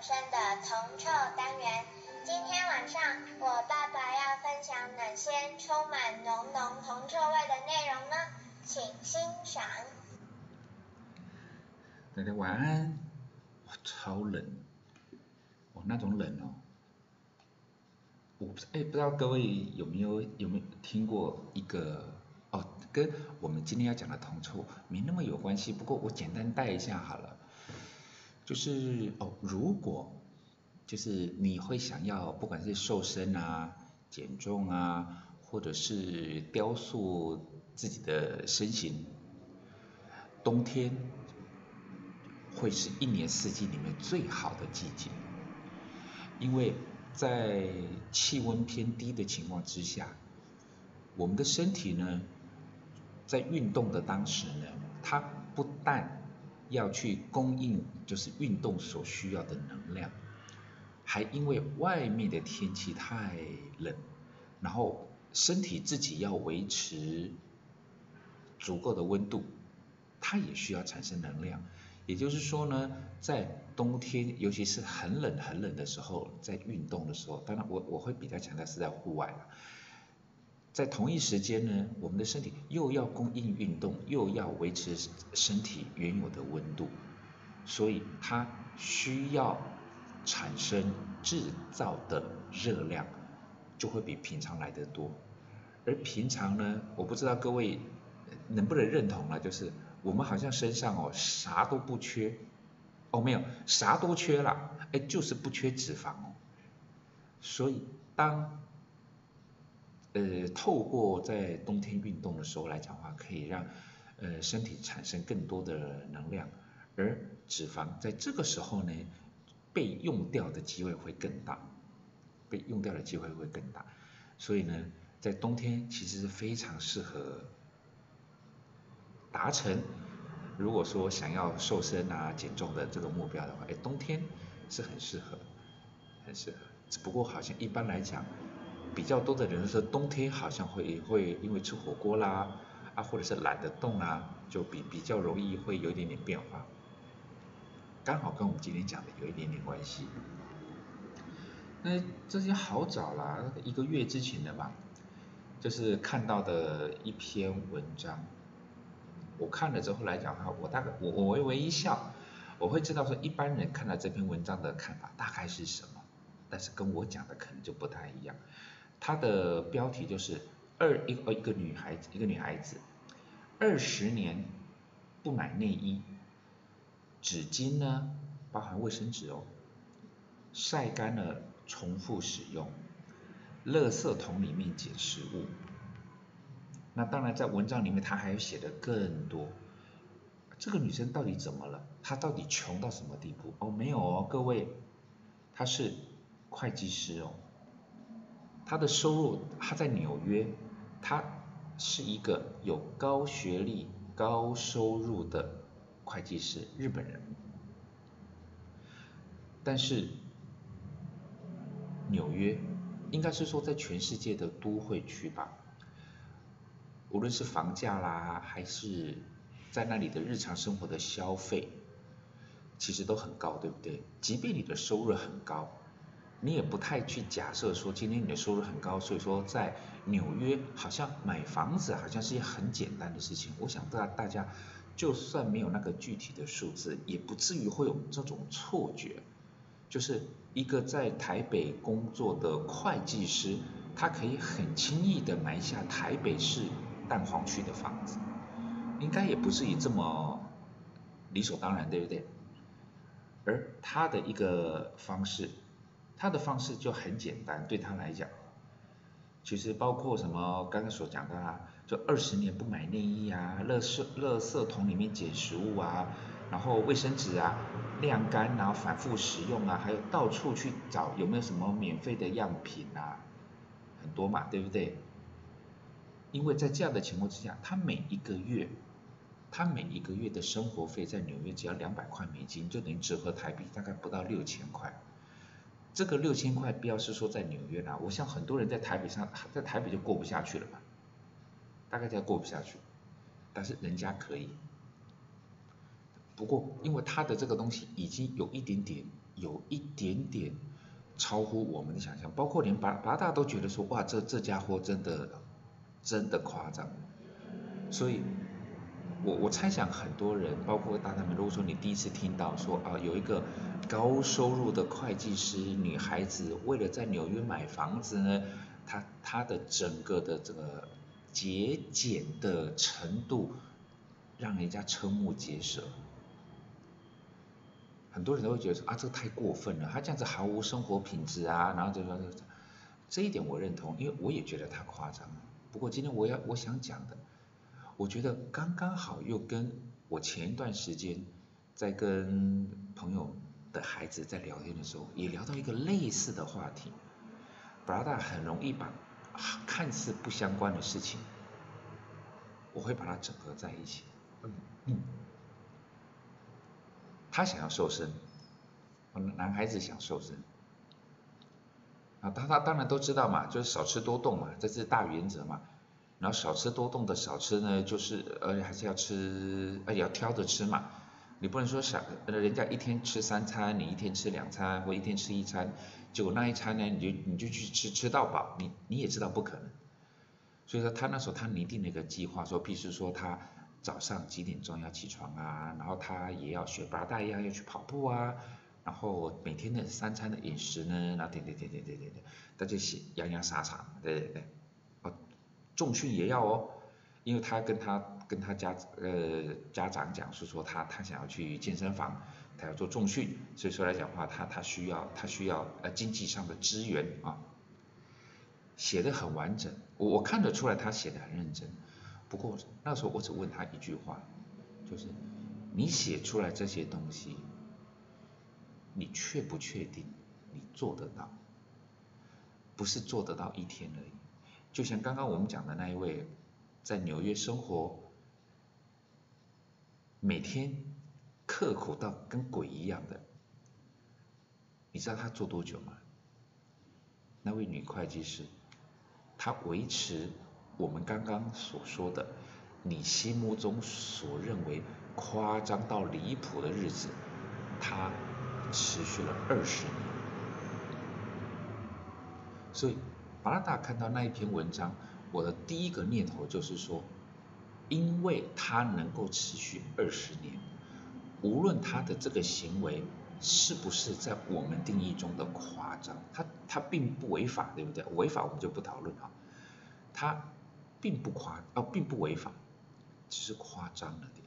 铜臭单元。今天晚上我爸爸要分享哪些充满浓浓铜臭味的内容呢？请欣赏。大家晚安。超冷，我，那种冷哦。我不哎，不知道各位有没有有没有听过一个哦，跟我们今天要讲的铜臭没那么有关系，不过我简单带一下好了。就是哦，如果就是你会想要，不管是瘦身啊、减重啊，或者是雕塑自己的身形，冬天会是一年四季里面最好的季节，因为在气温偏低的情况之下，我们的身体呢，在运动的当时呢，它不但要去供应就是运动所需要的能量，还因为外面的天气太冷，然后身体自己要维持足够的温度，它也需要产生能量。也就是说呢，在冬天，尤其是很冷很冷的时候，在运动的时候，当然我我会比较强调是在户外了。在同一时间呢，我们的身体又要供应运动，又要维持身体原有的温度，所以它需要产生制造的热量就会比平常来得多。而平常呢，我不知道各位能不能认同了，就是我们好像身上哦啥都不缺，哦没有啥都缺了，哎就是不缺脂肪哦。所以当呃，透过在冬天运动的时候来讲话，可以让呃身体产生更多的能量，而脂肪在这个时候呢，被用掉的机会会更大，被用掉的机会会更大，所以呢，在冬天其实是非常适合达成，如果说想要瘦身啊、减重的这个目标的话，哎，冬天是很适合，很适合，只不过好像一般来讲。比较多的人说冬天好像会会因为吃火锅啦啊或者是懒得动啊，就比比较容易会有一点点变化，刚好跟我们今天讲的有一点点关系。那这些好早啦，一个月之前的吧，就是看到的一篇文章，我看了之后来讲的话，我大概我我微微一笑，我会知道说一般人看到这篇文章的看法大概是什么，但是跟我讲的可能就不太一样。它的标题就是二一呃一个女孩子一个女孩子二十年不买内衣，纸巾呢包含卫生纸哦，晒干了重复使用，垃圾桶里面捡食物。那当然在文章里面她还有写的更多，这个女生到底怎么了？她到底穷到什么地步？哦没有哦各位，她是会计师哦。他的收入，他在纽约，他是一个有高学历、高收入的会计师，日本人。但是纽约应该是说在全世界的都会区吧，无论是房价啦，还是在那里的日常生活的消费，其实都很高，对不对？即便你的收入很高。你也不太去假设说今天你的收入很高，所以说在纽约好像买房子好像是一件很简单的事情。我想大大家就算没有那个具体的数字，也不至于会有这种错觉，就是一个在台北工作的会计师，他可以很轻易的买下台北市蛋黄区的房子，应该也不至于这么理所当然，对不对？而他的一个方式。他的方式就很简单，对他来讲，其实包括什么刚刚所讲的啊，就二十年不买内衣啊，垃圾垃圾桶里面捡食物啊，然后卫生纸啊晾干然后反复使用啊，还有到处去找有没有什么免费的样品啊，很多嘛，对不对？因为在这样的情况之下，他每一个月，他每一个月的生活费在纽约只要两百块美金，就等于折合台币大概不到六千块。这个六千块，不要是说在纽约啦，我想很多人在台北上，在台北就过不下去了吧，大概在过不下去，但是人家可以。不过，因为他的这个东西已经有一点点有一点点超乎我们的想象，包括连八八大都觉得说，哇，这这家伙真的真的夸张，所以，我我猜想很多人，包括大大们，如果说你第一次听到说啊，有一个高收入的会计师女孩子为了在纽约买房子呢，她她的整个的这个节俭的程度，让人家瞠目结舌。很多人都会觉得说啊，这个太过分了，他这样子毫无生活品质啊，然后就说这一点我认同，因为我也觉得他夸张。不过今天我要我想讲的，我觉得刚刚好又跟我前一段时间在跟朋友的孩子在聊天的时候，也聊到一个类似的话题。布拉达很容易把看似不相关的事情，我会把它整合在一起。嗯嗯。他想要瘦身，男孩子想瘦身，啊，他他当然都知道嘛，就是少吃多动嘛，这是大原则嘛。然后少吃多动的少吃呢，就是而且还是要吃，而且要挑着吃嘛。你不能说想，人家一天吃三餐，你一天吃两餐，或一天吃一餐，结果那一餐呢，你就你就去吃吃到饱，你你也知道不可能。所以说他那时候他拟定了一个计划，说，必须说他。早上几点钟要起床啊？然后他也要学八大一样要去跑步啊。然后每天的三餐的饮食呢？然后点点点点点点点，他就写洋洋洒洒，对对对。重训也要哦，因为他跟他跟他家呃家长讲是说他他想要去健身房，他要做重训，所以说来讲话他他需要他需要呃经济上的支援啊。写的很完整，我我看得出来他写的很认真。不过那时候我只问他一句话，就是你写出来这些东西，你确不确定你做得到？不是做得到一天而已。就像刚刚我们讲的那一位，在纽约生活，每天刻苦到跟鬼一样的，你知道他做多久吗？那位女会计师，她维持。我们刚刚所说的，你心目中所认为夸张到离谱的日子，她持续了二十年。所以，巴拉达看到那一篇文章，我的第一个念头就是说，因为它能够持续二十年，无论他的这个行为是不是在我们定义中的夸张，他他并不违法，对不对？违法我们就不讨论啊，他。并不夸哦，并不违法，只是夸张了点。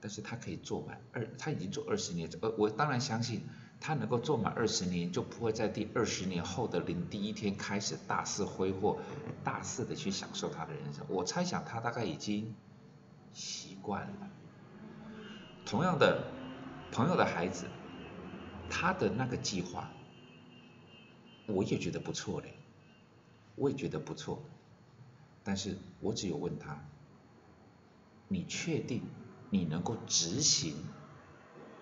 但是他可以做满二，他已经做二十年，呃，我当然相信他能够做满二十年，就不会在第二十年后的零第一天开始大肆挥霍，大肆的去享受他的人生。我猜想他大概已经习惯了。同样的，朋友的孩子，他的那个计划，我也觉得不错嘞，我也觉得不错。但是我只有问他，你确定你能够执行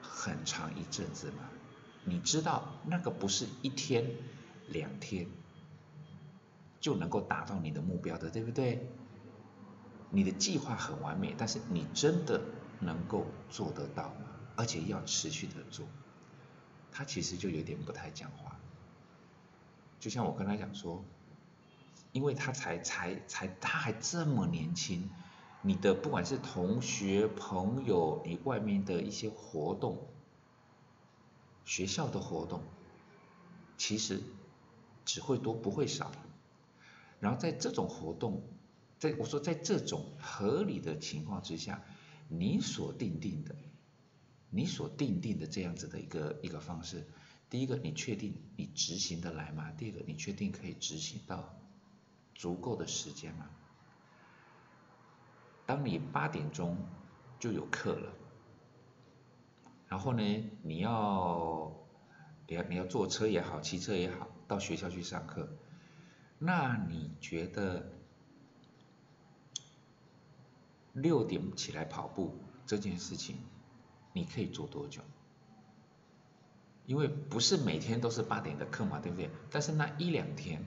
很长一阵子吗？你知道那个不是一天两天就能够达到你的目标的，对不对？你的计划很完美，但是你真的能够做得到吗？而且要持续的做，他其实就有点不太讲话。就像我跟他讲说。因为他才才才他还这么年轻，你的不管是同学朋友，你外面的一些活动，学校的活动，其实只会多不会少。然后在这种活动，在我说在这种合理的情况之下，你所定定的，你所定定的这样子的一个一个方式，第一个你确定你执行的来吗？第二个你确定可以执行到？足够的时间吗？当你八点钟就有课了，然后呢，你要你要你要坐车也好，骑车也好，到学校去上课，那你觉得六点起来跑步这件事情，你可以做多久？因为不是每天都是八点的课嘛，对不对？但是那一两天。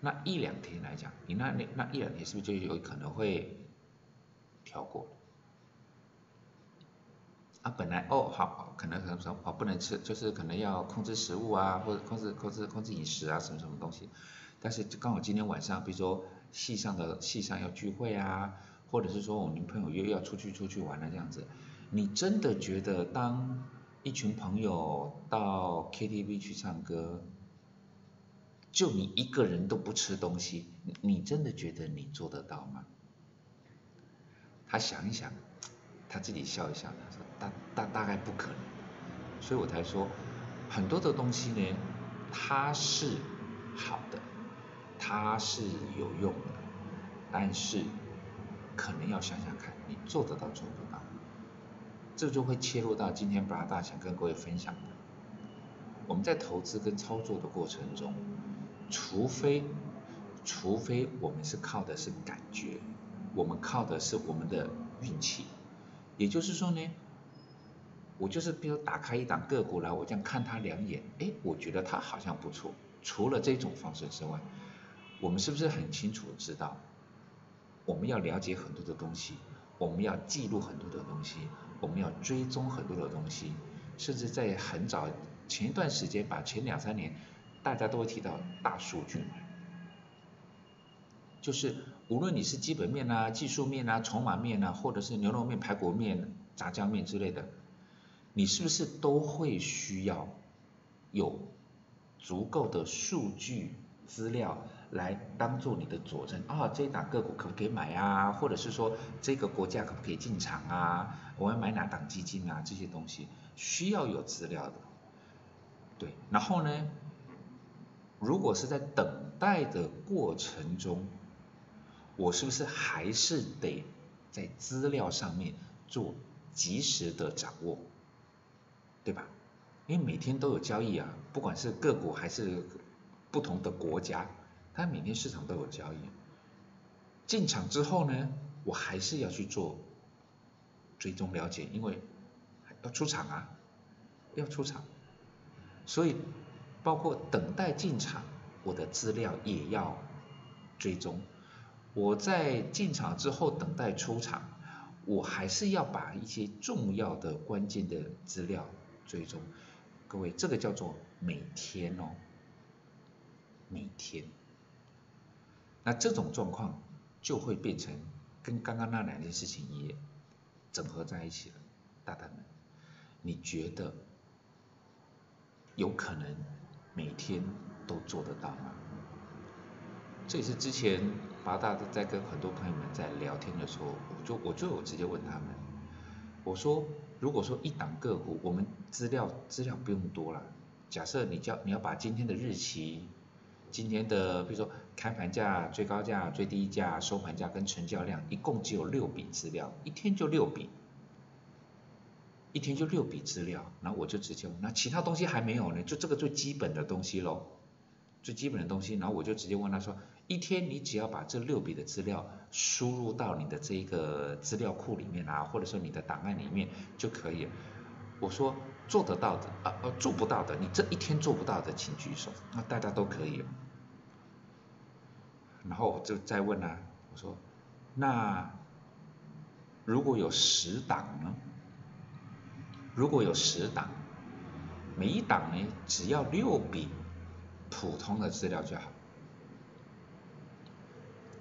那一两天来讲，你那那那一两天是不是就有可能会跳过？啊，本来哦好，可能可能说哦不能吃，就是可能要控制食物啊，或者控制控制控制饮食啊，什么什么东西。但是刚好今天晚上，比如说系上的系上要聚会啊，或者是说我们朋友又要出去出去玩了这样子，你真的觉得当一群朋友到 KTV 去唱歌，就你一个人都不吃东西，你真的觉得你做得到吗？他想一想。他自己笑一笑，他说大大大概不可能，所以我才说很多的东西呢，它是好的，它是有用的，但是可能要想想看你做得到做不到，这就会切入到今天布拉大想跟各位分享的，我们在投资跟操作的过程中，除非除非我们是靠的是感觉，我们靠的是我们的运气。也就是说呢，我就是比如打开一档个股来，我这样看它两眼，哎，我觉得它好像不错。除了这种方式之外，我们是不是很清楚知道，我们要了解很多的东西，我们要记录很多的东西，我们要追踪很多的东西，甚至在很早前一段时间，把前两三年大家都会提到大数据。就是无论你是基本面啊、技术面啊、筹码面啊，或者是牛肉面、排骨面、炸酱面之类的，你是不是都会需要有足够的数据资料来当做你的佐证啊？这一档个股可不可以买啊？或者是说这个国家可不可以进场啊？我要买哪档基金啊？这些东西需要有资料的。对，然后呢，如果是在等待的过程中，我是不是还是得在资料上面做及时的掌握，对吧？因为每天都有交易啊，不管是个股还是不同的国家，它每天市场都有交易。进场之后呢，我还是要去做追踪了解，因为要出场啊，要出场，所以包括等待进场，我的资料也要追踪。我在进场之后等待出场，我还是要把一些重要的关键的资料追踪。各位，这个叫做每天哦，每天。那这种状况就会变成跟刚刚那两件事情也整合在一起了。大胆们，你觉得有可能每天都做得到吗？这也是之前。八大在跟很多朋友们在聊天的时候，我就我就有直接问他们，我说如果说一档个股，我们资料资料不用多了，假设你叫你要把今天的日期、今天的比如说开盘价、最高价、最低价、收盘价跟成交量，一共只有六笔资料，一天就六笔，一天就六笔资料，然后我就直接问，那其他东西还没有呢，就这个最基本的东西喽，最基本的东西，然后我就直接问他说。一天你只要把这六笔的资料输入到你的这个资料库里面啊，或者说你的档案里面就可以。我说做得到的啊呃做不到的，你这一天做不到的请举手，那大家都可以。然后我就再问啊，我说那如果有十档呢？如果有十档，每一档呢只要六笔普通的资料就好。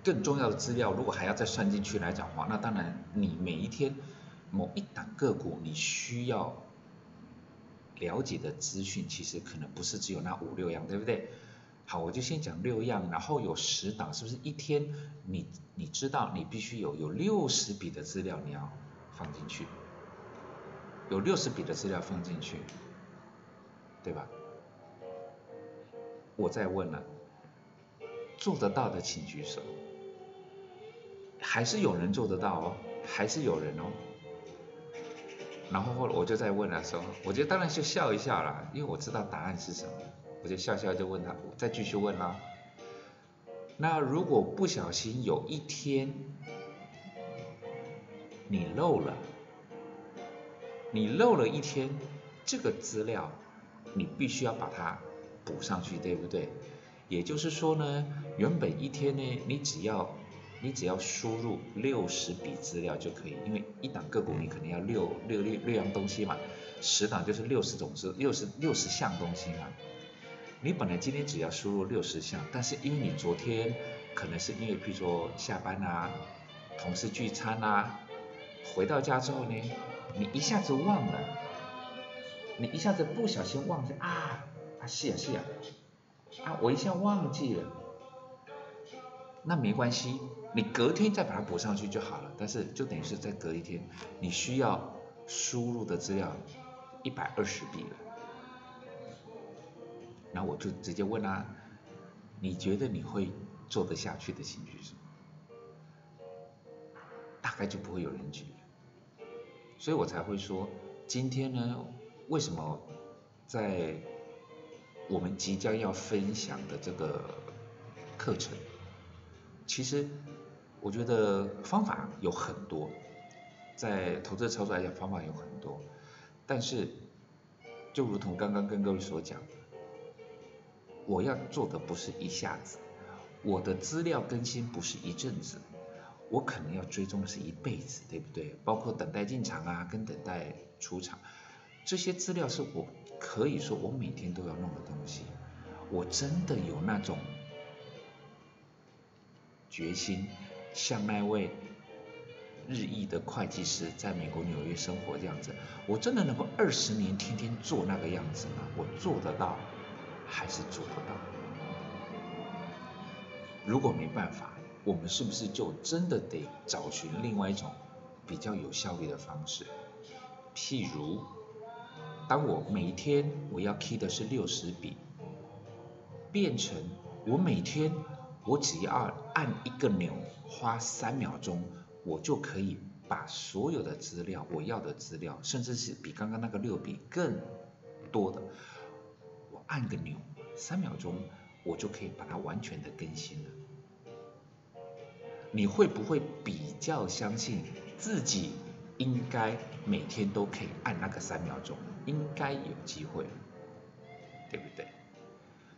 更重要的资料，如果还要再算进去来讲的话，那当然你每一天某一档个股你需要了解的资讯，其实可能不是只有那五六样，对不对？好，我就先讲六样，然后有十档，是不是一天你你知道你必须有有六十笔的资料你要放进去，有六十笔的资料放进去，对吧？我再问了，做得到的请举手。还是有人做得到哦，还是有人哦。然后后来我就在问的时候，我就当然就笑一笑啦，因为我知道答案是什么，我就笑笑就问他，再继续问啦。那如果不小心有一天你漏了，你漏了一天这个资料，你必须要把它补上去，对不对？也就是说呢，原本一天呢，你只要你只要输入六十笔资料就可以，因为一档个股你肯定要六六六六样东西嘛，十档就是六十种资六十六十项东西嘛。你本来今天只要输入六十项，但是因为你昨天可能是因为譬如说下班啊，同事聚餐啊，回到家之后呢，你一下子忘了，你一下子不小心忘记啊啊是啊是啊，啊我一下忘记了，那没关系。你隔天再把它补上去就好了，但是就等于是再隔一天，你需要输入的资料一百二十笔了。然后我就直接问他，你觉得你会做得下去的兴趣是什么？大概就不会有人举。所以我才会说，今天呢，为什么在我们即将要分享的这个课程，其实。我觉得方法有很多，在投资操作来讲，方法有很多，但是就如同刚刚跟各位所讲的，我要做的不是一下子，我的资料更新不是一阵子，我可能要追踪的是一辈子，对不对？包括等待进场啊，跟等待出场，这些资料是我可以说我每天都要弄的东西，我真的有那种决心。像那位日裔的会计师在美国纽约生活这样子，我真的能够二十年天天做那个样子吗？我做得到，还是做不到？如果没办法，我们是不是就真的得找寻另外一种比较有效率的方式？譬如，当我每天我要 key 的是六十笔，变成我每天。我只要按一个钮，花三秒钟，我就可以把所有的资料，我要的资料，甚至是比刚刚那个六笔更多的，我按个钮，三秒钟，我就可以把它完全的更新了。你会不会比较相信自己应该每天都可以按那个三秒钟？应该有机会，对不对？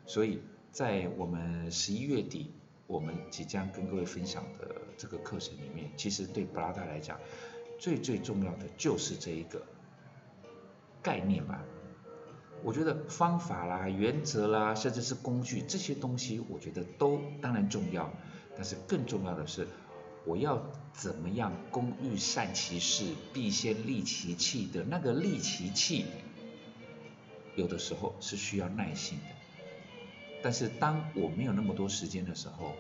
所以。在我们十一月底，我们即将跟各位分享的这个课程里面，其实对布拉达来讲，最最重要的就是这一个概念吧。我觉得方法啦、原则啦，甚至是工具这些东西，我觉得都当然重要，但是更重要的是，我要怎么样工欲善其事，必先利其器的那个利其器，有的时候是需要耐心的。但是当我没有那么多时间的时候，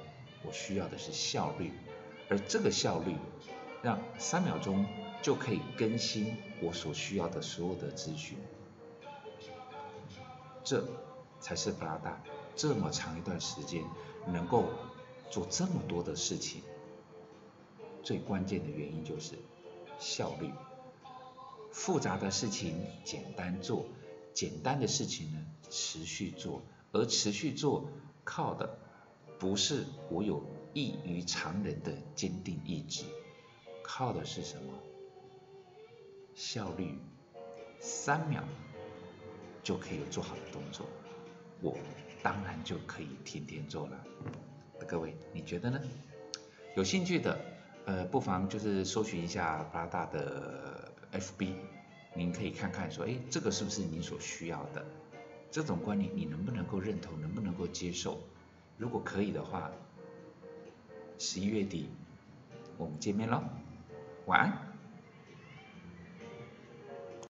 我需要的是效率，而这个效率，让三秒钟就可以更新我所需要的所有的资讯，这才是布拉达这么长一段时间能够做这么多的事情，最关键的原因就是效率。复杂的事情简单做，简单的事情呢持续做。而持续做，靠的不是我有异于常人的坚定意志，靠的是什么？效率，三秒就可以做好的动作，我当然就可以天天做了。各位，你觉得呢？有兴趣的，呃，不妨就是搜寻一下八大的 FB，您可以看看说，哎，这个是不是你所需要的？这种观念你能不能够认同，能不能够接受？如果可以的话，十一月底我们见面喽，晚安。